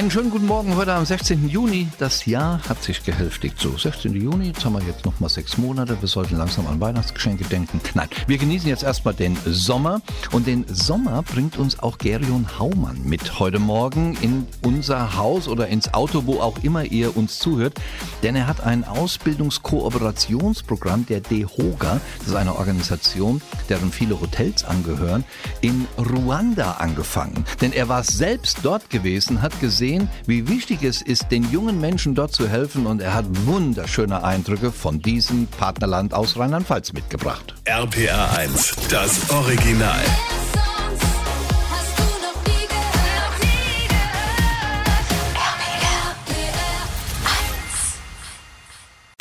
Einen schönen guten Morgen heute am 16. Juni. Das Jahr hat sich gehälftigt. So, 16. Juni, jetzt haben wir jetzt noch mal sechs Monate. Wir sollten langsam an Weihnachtsgeschenke denken. Nein, wir genießen jetzt erstmal den Sommer. Und den Sommer bringt uns auch Gerion Haumann mit heute Morgen in unser Haus oder ins Auto, wo auch immer ihr uns zuhört. Denn er hat ein Ausbildungskooperationsprogramm der DEHOGA, das ist eine Organisation, deren viele Hotels angehören, in Ruanda angefangen. Denn er war selbst dort gewesen, hat gesehen, gesehen, wie wichtig es ist, den jungen Menschen dort zu helfen und er hat wunderschöne Eindrücke von diesem Partnerland aus Rheinland-Pfalz mitgebracht. RPR 1, das Original.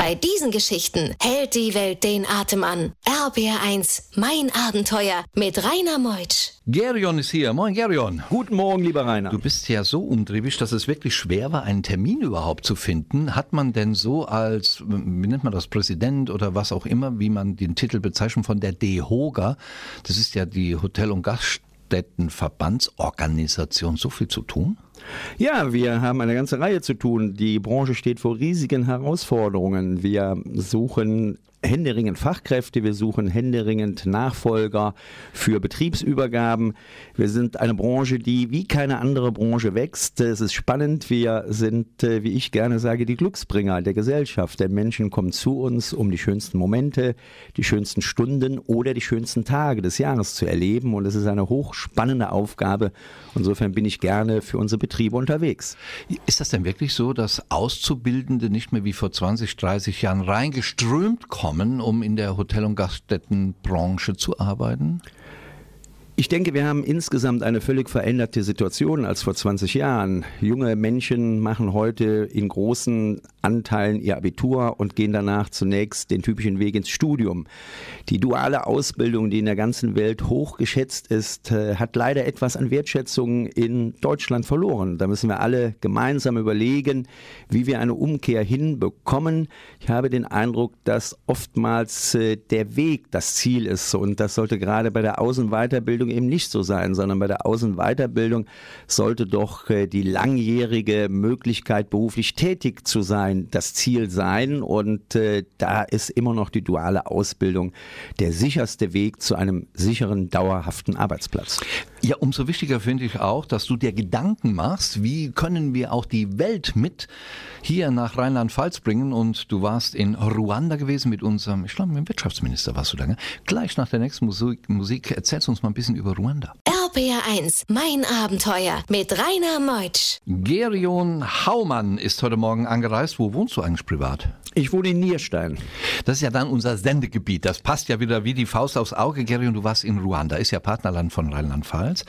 Bei diesen Geschichten hält die Welt den Atem an. RBR1, mein Abenteuer mit Rainer Meutsch. Gerion ist hier. Moin, Gerion. Guten Morgen, lieber Rainer. Du bist ja so umtriebig, dass es wirklich schwer war, einen Termin überhaupt zu finden. Hat man denn so als, wie nennt man das, Präsident oder was auch immer, wie man den Titel bezeichnet, von der DEHOGA, das ist ja die Hotel- und Gaststättenverbandsorganisation, so viel zu tun? Ja, wir haben eine ganze Reihe zu tun. Die Branche steht vor riesigen Herausforderungen. Wir suchen händeringend Fachkräfte, wir suchen händeringend Nachfolger für Betriebsübergaben. Wir sind eine Branche, die wie keine andere Branche wächst. Es ist spannend. Wir sind, äh, wie ich gerne sage, die Glücksbringer der Gesellschaft. Der Menschen kommen zu uns, um die schönsten Momente, die schönsten Stunden oder die schönsten Tage des Jahres zu erleben. Und es ist eine hochspannende Aufgabe. Insofern bin ich gerne für unsere Betriebe unterwegs. Ist das denn wirklich so, dass Auszubildende nicht mehr wie vor 20, 30 Jahren reingeströmt kommen? Kommen, um in der Hotel- und Gaststättenbranche zu arbeiten? Ich denke, wir haben insgesamt eine völlig veränderte Situation als vor 20 Jahren. Junge Menschen machen heute in großen Anteilen ihr Abitur und gehen danach zunächst den typischen Weg ins Studium. Die duale Ausbildung, die in der ganzen Welt hoch geschätzt ist, äh, hat leider etwas an Wertschätzung in Deutschland verloren. Da müssen wir alle gemeinsam überlegen, wie wir eine Umkehr hinbekommen. Ich habe den Eindruck, dass oftmals äh, der Weg das Ziel ist und das sollte gerade bei der Außenweiterbildung Ausbildung eben nicht so sein, sondern bei der Außenweiterbildung sollte doch äh, die langjährige Möglichkeit, beruflich tätig zu sein, das Ziel sein. Und äh, da ist immer noch die duale Ausbildung der sicherste Weg zu einem sicheren, dauerhaften Arbeitsplatz. Ja, umso wichtiger finde ich auch, dass du dir Gedanken machst, wie können wir auch die Welt mit hier nach Rheinland-Pfalz bringen. Und du warst in Ruanda gewesen mit unserem, ich glaube, mit dem Wirtschaftsminister warst du da. Ne? Gleich nach der nächsten Musik, Musik erzählst du uns mal ein bisschen über Ruanda. RPR1, mein Abenteuer mit Rainer Meutsch. Gerion Haumann ist heute Morgen angereist. Wo wohnst du eigentlich privat? Ich wohne in Nierstein. Das ist ja dann unser Sendegebiet. Das passt ja wieder wie die Faust aufs Auge. Gerion, du warst in Ruanda, ist ja Partnerland von Rheinland-Pfalz.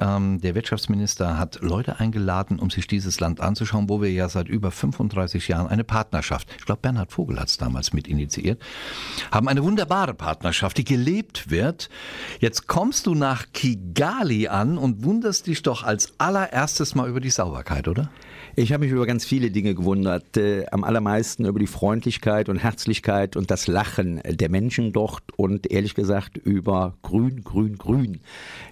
Ähm, der Wirtschaftsminister hat Leute eingeladen, um sich dieses Land anzuschauen, wo wir ja seit über 35 Jahren eine Partnerschaft, ich glaube Bernhard Vogel hat es damals mit initiiert, haben eine wunderbare Partnerschaft, die gelebt wird. Jetzt kommst du nach Kigali an und wunderst dich doch als allererstes mal über die Sauberkeit, oder? Ich habe mich über ganz viele Dinge gewundert. Äh, am allermeisten über die Freundlichkeit und Herzlichkeit und das Lachen der Menschen dort und ehrlich gesagt über Grün, Grün, Grün.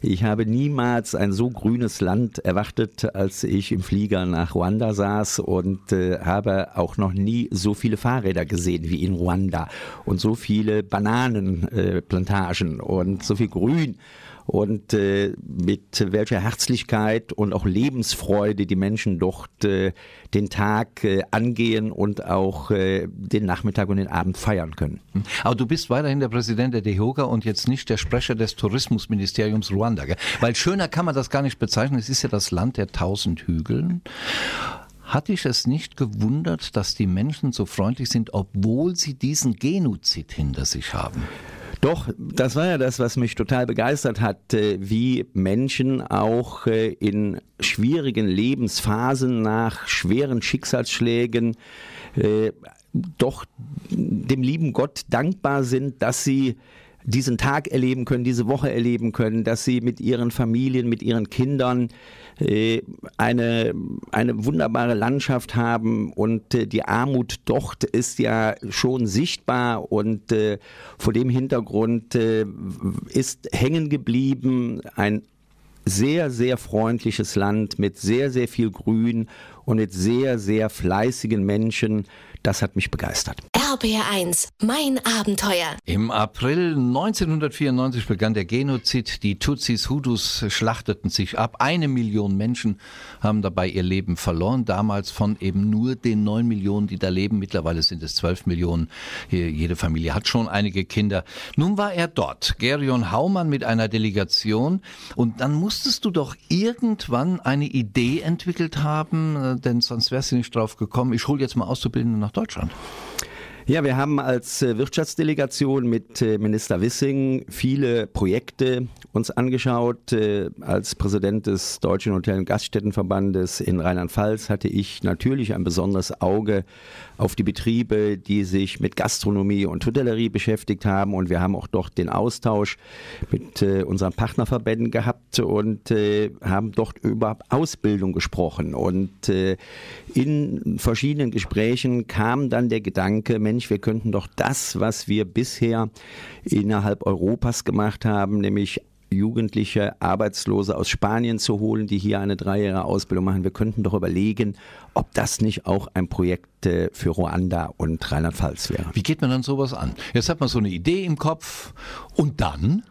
Ich habe niemals ein so grünes Land erwartet, als ich im Flieger nach Ruanda saß und äh, habe auch noch nie so viele Fahrräder gesehen wie in Ruanda und so viele Bananenplantagen äh, und so viel Grün und äh, mit welcher Herzlichkeit und auch Lebensfreude die Menschen dort äh, den Tag äh, angehen und auch äh, den Nachmittag und den Abend feiern können. Aber du bist weiterhin der Präsident der DEHOGA und jetzt nicht der Sprecher des Tourismusministeriums Ruanda, gell? weil schöner kann man das gar nicht bezeichnen. Es ist ja das Land der tausend Hügeln. Hat dich es nicht gewundert, dass die Menschen so freundlich sind, obwohl sie diesen Genozid hinter sich haben? Doch, das war ja das, was mich total begeistert hat, äh, wie Menschen auch äh, in schwierigen Lebensphasen nach schweren Schicksalsschlägen äh, doch dem lieben Gott dankbar sind, dass sie diesen Tag erleben können, diese Woche erleben können, dass sie mit ihren Familien, mit ihren Kindern äh, eine, eine wunderbare Landschaft haben und äh, die Armut dort ist ja schon sichtbar und äh, vor dem Hintergrund ist hängen geblieben ein sehr, sehr freundliches Land mit sehr, sehr viel Grün und mit sehr, sehr fleißigen Menschen. Das hat mich begeistert. RBR1, mein Abenteuer. Im April 1994 begann der Genozid. Die Tutsis, Hutus schlachteten sich ab. Eine Million Menschen haben dabei ihr Leben verloren. Damals von eben nur den neun Millionen, die da leben. Mittlerweile sind es zwölf Millionen. Jede Familie hat schon einige Kinder. Nun war er dort, Gerion Haumann mit einer Delegation. Und dann musstest du doch irgendwann eine Idee entwickelt haben, äh, denn sonst wärst du nicht drauf gekommen. Ich hole jetzt mal Auszubildende nach Deutschland. Ja, wir haben als äh, Wirtschaftsdelegation mit äh, Minister Wissing viele Projekte uns angeschaut. Äh, als Präsident des Deutschen Hotel- und Gaststättenverbandes in Rheinland-Pfalz hatte ich natürlich ein besonderes Auge auf die Betriebe, die sich mit Gastronomie und Hotellerie beschäftigt haben. Und wir haben auch dort den Austausch mit unseren Partnerverbänden gehabt und haben dort über Ausbildung gesprochen. Und in verschiedenen Gesprächen kam dann der Gedanke, wir könnten doch das, was wir bisher innerhalb Europas gemacht haben, nämlich jugendliche Arbeitslose aus Spanien zu holen, die hier eine dreijährige Ausbildung machen. Wir könnten doch überlegen, ob das nicht auch ein Projekt äh, für Ruanda und Rheinland-Pfalz wäre. Wie geht man dann sowas an? Jetzt hat man so eine Idee im Kopf und dann?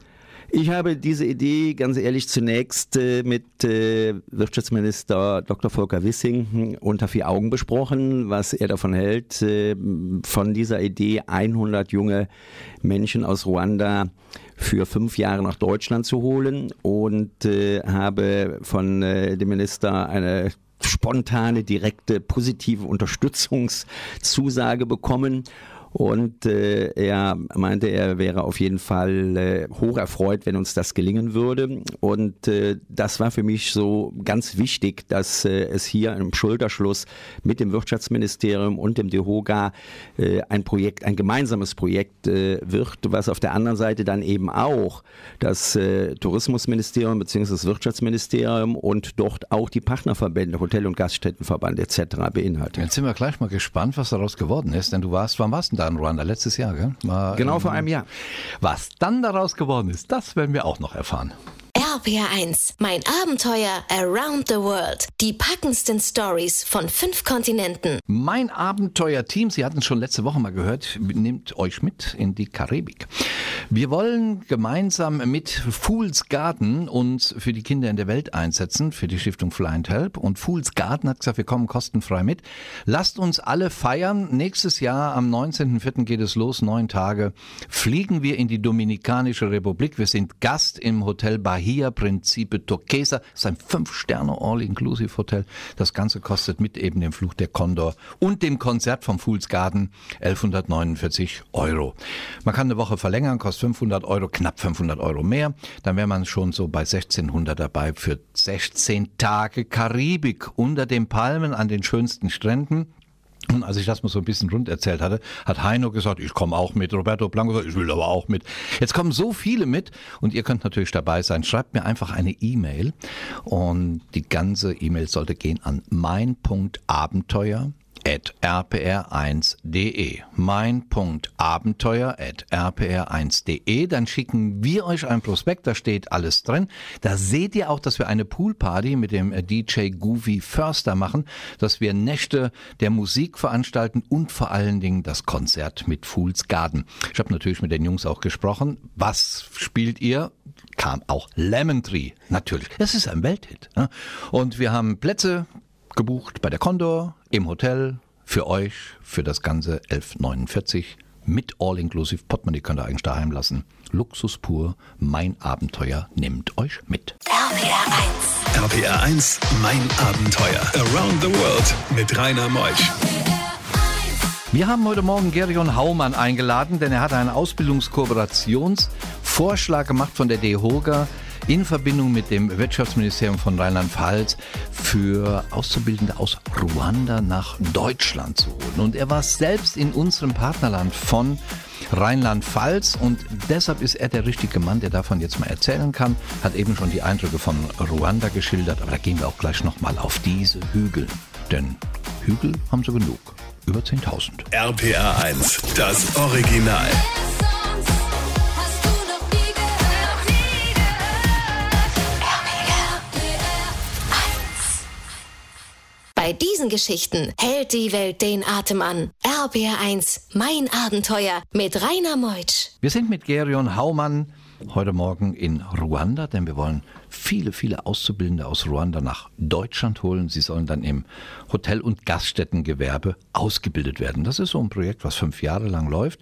Ich habe diese Idee ganz ehrlich zunächst äh, mit äh, Wirtschaftsminister Dr. Volker Wissing hm, unter vier Augen besprochen, was er davon hält, äh, von dieser Idee 100 junge Menschen aus Ruanda für fünf Jahre nach Deutschland zu holen und habe von dem Minister eine spontane, direkte, positive Unterstützungszusage bekommen und äh, er meinte, er wäre auf jeden Fall äh, hoch erfreut, wenn uns das gelingen würde. Und äh, das war für mich so ganz wichtig, dass äh, es hier im Schulterschluss mit dem Wirtschaftsministerium und dem DEHOGA äh, ein Projekt, ein gemeinsames Projekt äh, wird, was auf der anderen Seite dann eben auch das äh, Tourismusministerium bzw. das Wirtschaftsministerium und dort auch die Partnerverbände, Hotel- und Gaststättenverband etc. beinhaltet. Jetzt sind wir gleich mal gespannt, was daraus geworden ist, denn du warst, wann warst du da in Ruanda? Letztes Jahr, gell? War, genau vor einem Jahr. Was dann daraus geworden ist, das werden wir auch noch erfahren. RPR1, mein Abenteuer Around the World. Die packendsten Stories von fünf Kontinenten. Mein Abenteuer-Team, Sie hatten es schon letzte Woche mal gehört, nimmt euch mit in die Karibik. Wir wollen gemeinsam mit Fools Garden uns für die Kinder in der Welt einsetzen, für die Stiftung Fly and Help. Und Fools Garden hat gesagt, wir kommen kostenfrei mit. Lasst uns alle feiern. Nächstes Jahr am 19.04. geht es los, neun Tage. Fliegen wir in die Dominikanische Republik. Wir sind Gast im Hotel Bahia Principe Turquesa. Das ist ein Fünf-Sterne All-Inclusive-Hotel. Das Ganze kostet mit eben dem Flug der Condor und dem Konzert vom Fools Garden 1149 Euro. Man kann eine Woche verlängern, kostet 500 Euro, knapp 500 Euro mehr. Dann wäre man schon so bei 1600 dabei für 16 Tage Karibik unter den Palmen an den schönsten Stränden. Und als ich das mal so ein bisschen rund erzählt hatte, hat Heino gesagt, ich komme auch mit. Roberto Blanco gesagt, ich will aber auch mit. Jetzt kommen so viele mit und ihr könnt natürlich dabei sein. Schreibt mir einfach eine E-Mail und die ganze E-Mail sollte gehen an mein.abenteuer rpr1.de. Mein.abenteuer at rpr1.de. Dann schicken wir euch ein Prospekt, da steht alles drin. Da seht ihr auch, dass wir eine Poolparty mit dem DJ Goofy Förster machen, dass wir Nächte der Musik veranstalten und vor allen Dingen das Konzert mit Fools Garden. Ich habe natürlich mit den Jungs auch gesprochen. Was spielt ihr? Kam auch Lemon Tree, natürlich. Es ist ein Welthit. Ne? Und wir haben Plätze gebucht bei der Condor, im Hotel, für euch, für das ganze 1149 mit All-Inclusive Portemonnaie könnt ihr eigentlich daheim lassen. Luxus pur, mein Abenteuer nimmt euch mit. RPR 1. RPR 1, mein Abenteuer. Around the World mit Rainer Meusch. Wir haben heute Morgen Gerion Haumann eingeladen, denn er hat einen Ausbildungskooperationsvorschlag gemacht von der DEHOGA in Verbindung mit dem Wirtschaftsministerium von Rheinland-Pfalz für Auszubildende aus Ruanda nach Deutschland zu holen. Und er war selbst in unserem Partnerland von Rheinland-Pfalz und deshalb ist er der richtige Mann, der davon jetzt mal erzählen kann. Hat eben schon die Eindrücke von Ruanda geschildert, aber da gehen wir auch gleich nochmal auf diese Hügel. Denn Hügel haben sie genug. Über 10.000. RPR 1, das Original. Bei diesen Geschichten hält die Welt den Atem an. RBR1, mein Abenteuer mit Rainer Meutsch. Wir sind mit Gerion Haumann heute Morgen in Ruanda, denn wir wollen viele, viele Auszubildende aus Ruanda nach Deutschland holen. Sie sollen dann im Hotel- und Gaststättengewerbe ausgebildet werden. Das ist so ein Projekt, was fünf Jahre lang läuft.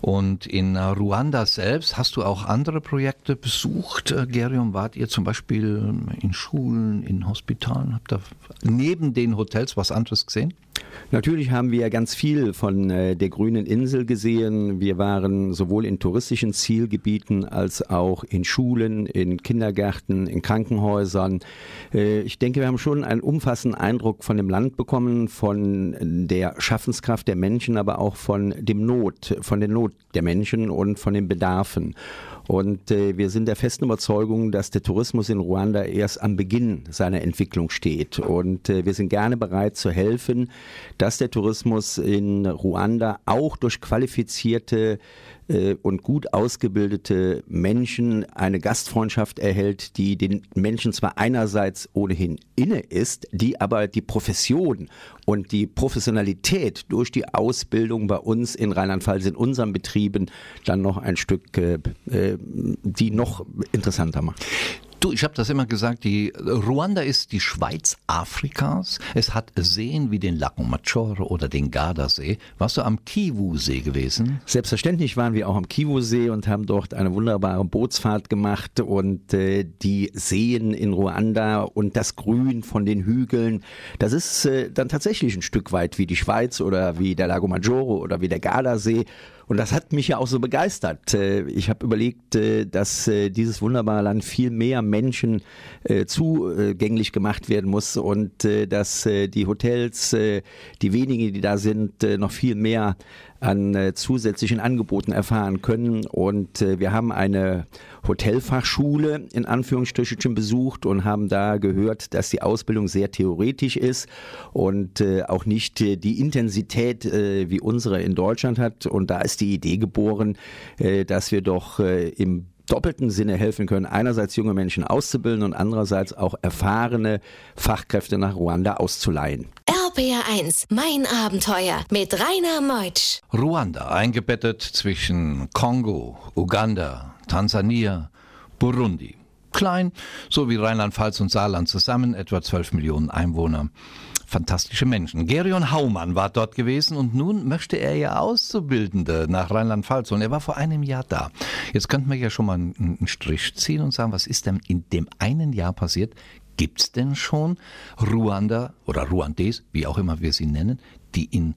Und in Ruanda selbst hast du auch andere Projekte besucht. Äh, Gerium, wart ihr zum Beispiel in Schulen, in Hospitalen? Habt ihr neben den Hotels was anderes gesehen? Natürlich haben wir ganz viel von äh, der grünen Insel gesehen. Wir waren sowohl in touristischen Zielgebieten als auch in Schulen, in Kindergärten, in Krankenhäusern. Äh, ich denke, wir haben schon einen umfassenden Eindruck von dem Land bekommen, von der Schaffenskraft der Menschen, aber auch von dem Not, von der Not der Menschen und von den Bedarfen. Und äh, wir sind der festen Überzeugung, dass der Tourismus in Ruanda erst am Beginn seiner Entwicklung steht. Und äh, wir sind gerne bereit zu helfen, dass der Tourismus in Ruanda auch durch qualifizierte äh, und gut ausgebildete Menschen eine Gastfreundschaft erhält, die den Menschen zwar einerseits ohnehin inne ist, die aber die Profession und die Professionalität durch die Ausbildung bei uns in Rheinland-Pfalz in unseren Betrieben dann noch ein Stück, äh, äh die noch interessanter macht. Du, ich habe das immer gesagt, die Ruanda ist die Schweiz Afrikas. Es hat Seen wie den Lago Maggiore oder den Gardasee. Warst du am Kivu-See gewesen? Selbstverständlich waren wir auch am Kivu-See und haben dort eine wunderbare Bootsfahrt gemacht und äh, die Seen in Ruanda und das Grün von den Hügeln, das ist äh, dann tatsächlich ein Stück weit wie die Schweiz oder wie der Lago Maggiore oder wie der Gardasee. Und das hat mich ja auch so begeistert. Äh, ich habe überlegt, äh, dass äh, dieses wunderbare Land viel mehr Menschen zugänglich gemacht werden muss und dass die Hotels, die wenigen, die da sind, noch viel mehr an äh, zusätzlichen Angeboten erfahren können. Und äh, wir haben eine Hotelfachschule in Anführungsstrichen besucht und haben da gehört, dass die Ausbildung sehr theoretisch ist und äh, auch nicht äh, die Intensität äh, wie unsere in Deutschland hat. Und da ist die Idee geboren, äh, dass wir doch äh, im doppelten Sinne helfen können, einerseits junge Menschen auszubilden und andererseits auch erfahrene Fachkräfte nach Ruanda auszuleihen. RPR1, mein Abenteuer mit Rainer Meutsch. Ruanda, eingebettet zwischen Kongo, Uganda, Tansania, Burundi. Klein, so wie Rheinland-Pfalz und Saarland zusammen, etwa 12 Millionen Einwohner fantastische Menschen. Gerion Haumann war dort gewesen und nun möchte er ja Auszubildende nach Rheinland-Pfalz und er war vor einem Jahr da. Jetzt könnten wir ja schon mal einen Strich ziehen und sagen, was ist denn in dem einen Jahr passiert? Gibt es denn schon Ruander oder Ruandes, wie auch immer wir sie nennen, die in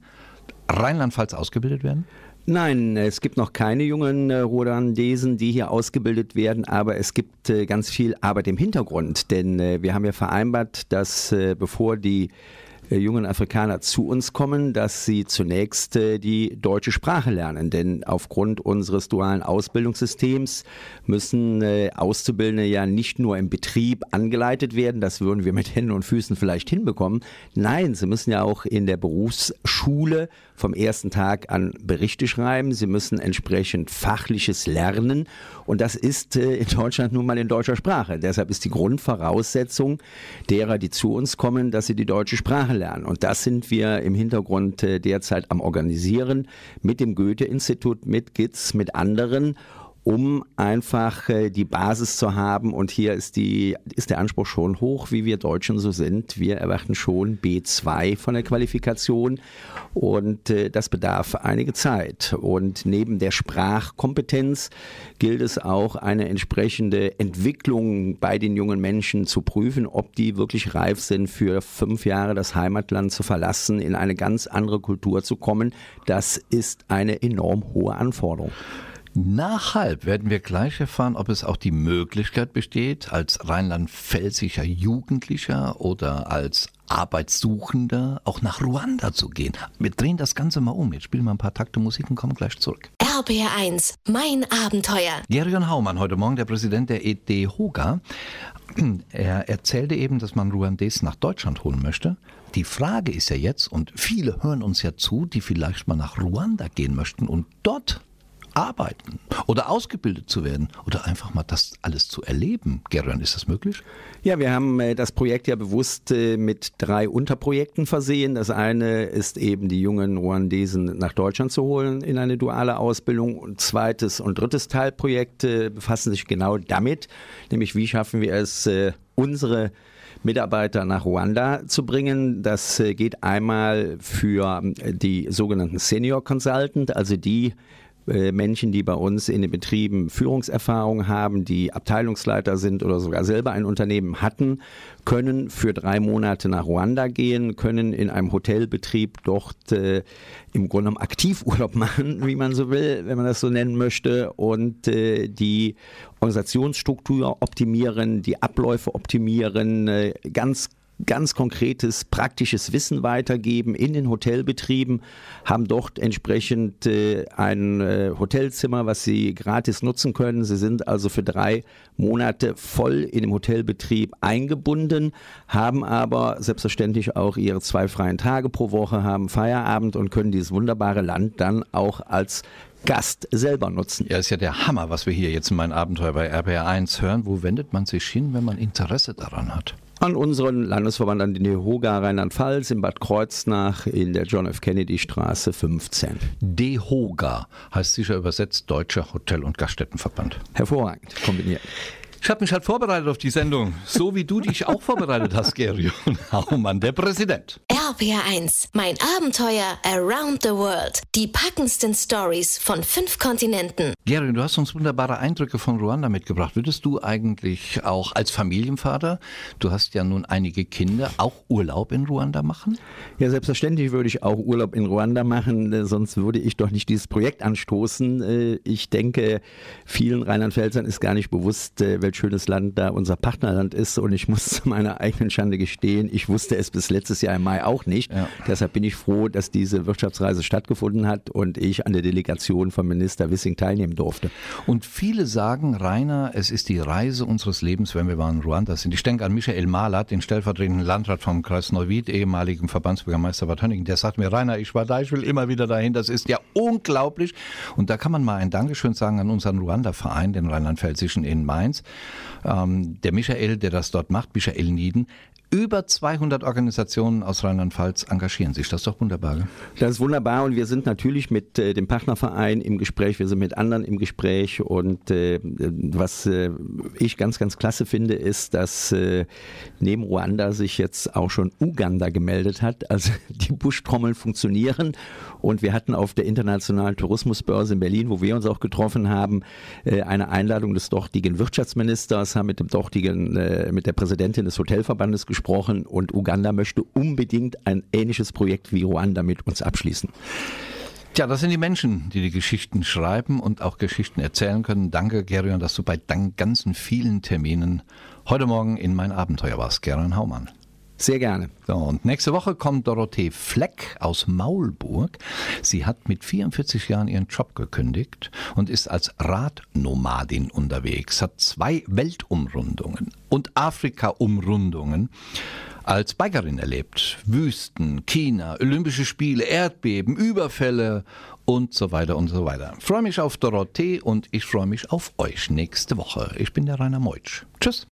Rheinland-Pfalz ausgebildet werden? Nein, es gibt noch keine jungen äh, Ruandesen, die hier ausgebildet werden, aber es gibt äh, ganz viel Arbeit im Hintergrund, denn äh, wir haben ja vereinbart, dass bevor die jungen Afrikaner zu uns kommen, dass sie zunächst äh, die deutsche Sprache lernen. Denn aufgrund unseres dualen Ausbildungssystems müssen äh, Auszubildende ja nicht nur im Betrieb angeleitet werden, das würden wir mit Händen und Füßen vielleicht hinbekommen. Nein, sie müssen ja auch in der Berufsschule vom ersten Tag an Berichte schreiben. Sie müssen entsprechend fachliches lernen. Und das ist in Deutschland nun mal in deutscher Sprache. Deshalb ist die Grundvoraussetzung derer, die zu uns kommen, dass sie die deutsche Sprache lernen. Und das sind wir im Hintergrund äh, derzeit am Organisieren mit dem Goethe-Institut, mit GITS, mit anderen um einfach äh, die Basis zu haben. Und hier ist, die, ist der Anspruch schon hoch, wie wir Deutschen so sind. Wir erwarten schon B2 von der Qualifikation und äh, das bedarf einige Zeit. Und neben der Sprachkompetenz gilt es auch, eine entsprechende Entwicklung bei den jungen Menschen zu prüfen, ob die wirklich reif sind, für fünf Jahre das Heimatland zu verlassen, in eine ganz andere Kultur zu kommen. Das ist eine enorm hohe Anforderung. Nach halb werden wir gleich erfahren, ob es auch die Möglichkeit besteht, als rheinland-pfälzischer Jugendlicher oder als Arbeitssuchender auch nach Ruanda zu gehen. Wir drehen das Ganze mal um. Jetzt spielen wir ein paar Takte Musik und kommen gleich zurück. RBR1, mein Abenteuer. Gerion Haumann, heute Morgen der Präsident der EDHOGA. Er erzählte eben, dass man Ruandes nach Deutschland holen möchte. Die Frage ist ja jetzt, und viele hören uns ja zu, die vielleicht mal nach Ruanda gehen möchten und dort arbeiten oder ausgebildet zu werden oder einfach mal das alles zu erleben. Gerion, ist das möglich? Ja, wir haben äh, das Projekt ja bewusst äh, mit drei Unterprojekten versehen. Das eine ist eben die jungen Ruandesen nach Deutschland zu holen in eine duale Ausbildung. Und zweites und drittes Teilprojekt äh, befassen sich genau damit, nämlich wie schaffen wir es, unsere Mitarbeiter nach Ruanda zu bringen. Das geht einmal für die sogenannten Senior Consultant, also die äh, Menschen, die bei uns in den Betrieben Führungserfahrung haben, die Abteilungsleiter sind oder sogar selber ein Unternehmen hatten, können für drei Monate nach Ruanda gehen, können in einem Hotelbetrieb dort äh, im Grunde genommen Aktivurlaub machen, wie man so will, wenn man das so nennen möchte, und äh, die Organisationsstruktur optimieren, die Abläufe optimieren, äh, ganz ganz konkretes, praktisches Wissen weitergeben in den Hotelbetrieben, haben dort entsprechend äh, ein äh, Hotelzimmer, was sie gratis nutzen können. Sie sind also für drei Monate voll in dem Hotelbetrieb eingebunden, haben aber selbstverständlich auch ihre zwei freien Tage pro Woche, haben Feierabend und können dieses wunderbare Land dann auch als Gast selber nutzen. Ja, ist ja der Hammer, was wir hier jetzt in meinem Abenteuer bei RBR1 hören. Wo wendet man sich hin, wenn man Interesse daran hat? An unseren Landesverband an den Hoga Rheinland-Pfalz in Bad Kreuznach in der John F. Kennedy Straße 15. DEHOGA heißt sicher übersetzt Deutscher Hotel- und Gaststättenverband. Hervorragend kombiniert. Ich habe mich halt vorbereitet auf die Sendung, so wie du dich auch vorbereitet hast, Gary Haumann, der Präsident. RPR1, mein Abenteuer around the world. Die packendsten Stories von fünf Kontinenten. Gary, du hast uns wunderbare Eindrücke von Ruanda mitgebracht. Würdest du eigentlich auch als Familienvater, du hast ja nun einige Kinder, auch Urlaub in Ruanda machen? Ja, selbstverständlich würde ich auch Urlaub in Ruanda machen, äh, sonst würde ich doch nicht dieses Projekt anstoßen. Äh, ich denke, vielen Rheinland-Pfälzern ist gar nicht bewusst, äh, welche schönes Land da unser Partnerland ist. Und ich muss zu meiner eigenen Schande gestehen, ich wusste es bis letztes Jahr im Mai auch nicht. Ja. Deshalb bin ich froh, dass diese Wirtschaftsreise stattgefunden hat und ich an der Delegation von Minister Wissing teilnehmen durfte. Und viele sagen, Rainer, es ist die Reise unseres Lebens, wenn wir mal in Ruanda sind. Ich denke an Michael Malat, den stellvertretenden Landrat vom Kreis Neuwied, ehemaligen Verbandsbürgermeister Bad Hönningen. Der sagt mir, Rainer, ich war da, ich will immer wieder dahin. Das ist ja unglaublich. Und da kann man mal ein Dankeschön sagen an unseren Ruanda-Verein, den Rheinland-Pfälzischen in Mainz. Ähm, der Michael, der das dort macht, Michael Nieden, über 200 Organisationen aus Rheinland-Pfalz engagieren sich. Das ist doch wunderbar. Gell? Das ist wunderbar und wir sind natürlich mit äh, dem Partnerverein im Gespräch, wir sind mit anderen im Gespräch und äh, was äh, ich ganz, ganz klasse finde, ist, dass äh, neben Ruanda sich jetzt auch schon Uganda gemeldet hat. Also die Buschtrommeln funktionieren und wir hatten auf der internationalen Tourismusbörse in Berlin, wo wir uns auch getroffen haben, äh, eine Einladung des dortigen Wirtschaftsministers, haben mit dem dortigen, äh, mit der Präsidentin des Hotelverbandes gesprochen und Uganda möchte unbedingt ein ähnliches Projekt wie Ruanda mit uns abschließen. Tja, das sind die Menschen, die die Geschichten schreiben und auch Geschichten erzählen können. Danke, Gerion, dass du bei deinen ganzen vielen Terminen heute Morgen in mein Abenteuer warst. Gerion Haumann. Sehr gerne. So, und nächste Woche kommt Dorothee Fleck aus Maulburg. Sie hat mit 44 Jahren ihren Job gekündigt und ist als Radnomadin unterwegs, hat zwei Weltumrundungen und Afrika-Umrundungen als Bikerin erlebt. Wüsten, China, Olympische Spiele, Erdbeben, Überfälle und so weiter und so weiter. Freue mich auf Dorothee und ich freue mich auf euch nächste Woche. Ich bin der Rainer Meutsch. Tschüss.